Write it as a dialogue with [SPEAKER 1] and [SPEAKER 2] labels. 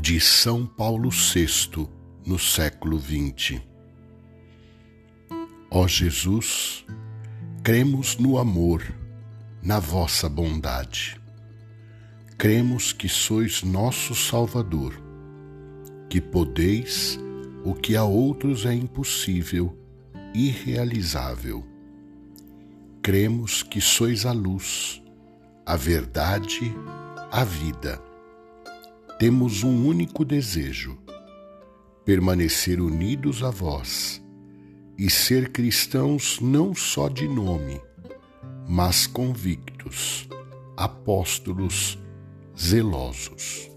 [SPEAKER 1] de São Paulo VI no século XX. Ó Jesus, cremos no amor, na vossa bondade. Cremos que sois nosso Salvador, que podeis o que a outros é impossível, irrealizável. Cremos que sois a luz, a verdade, a vida temos um único desejo: permanecer unidos a vós e ser cristãos não só de nome, mas convictos, apóstolos zelosos.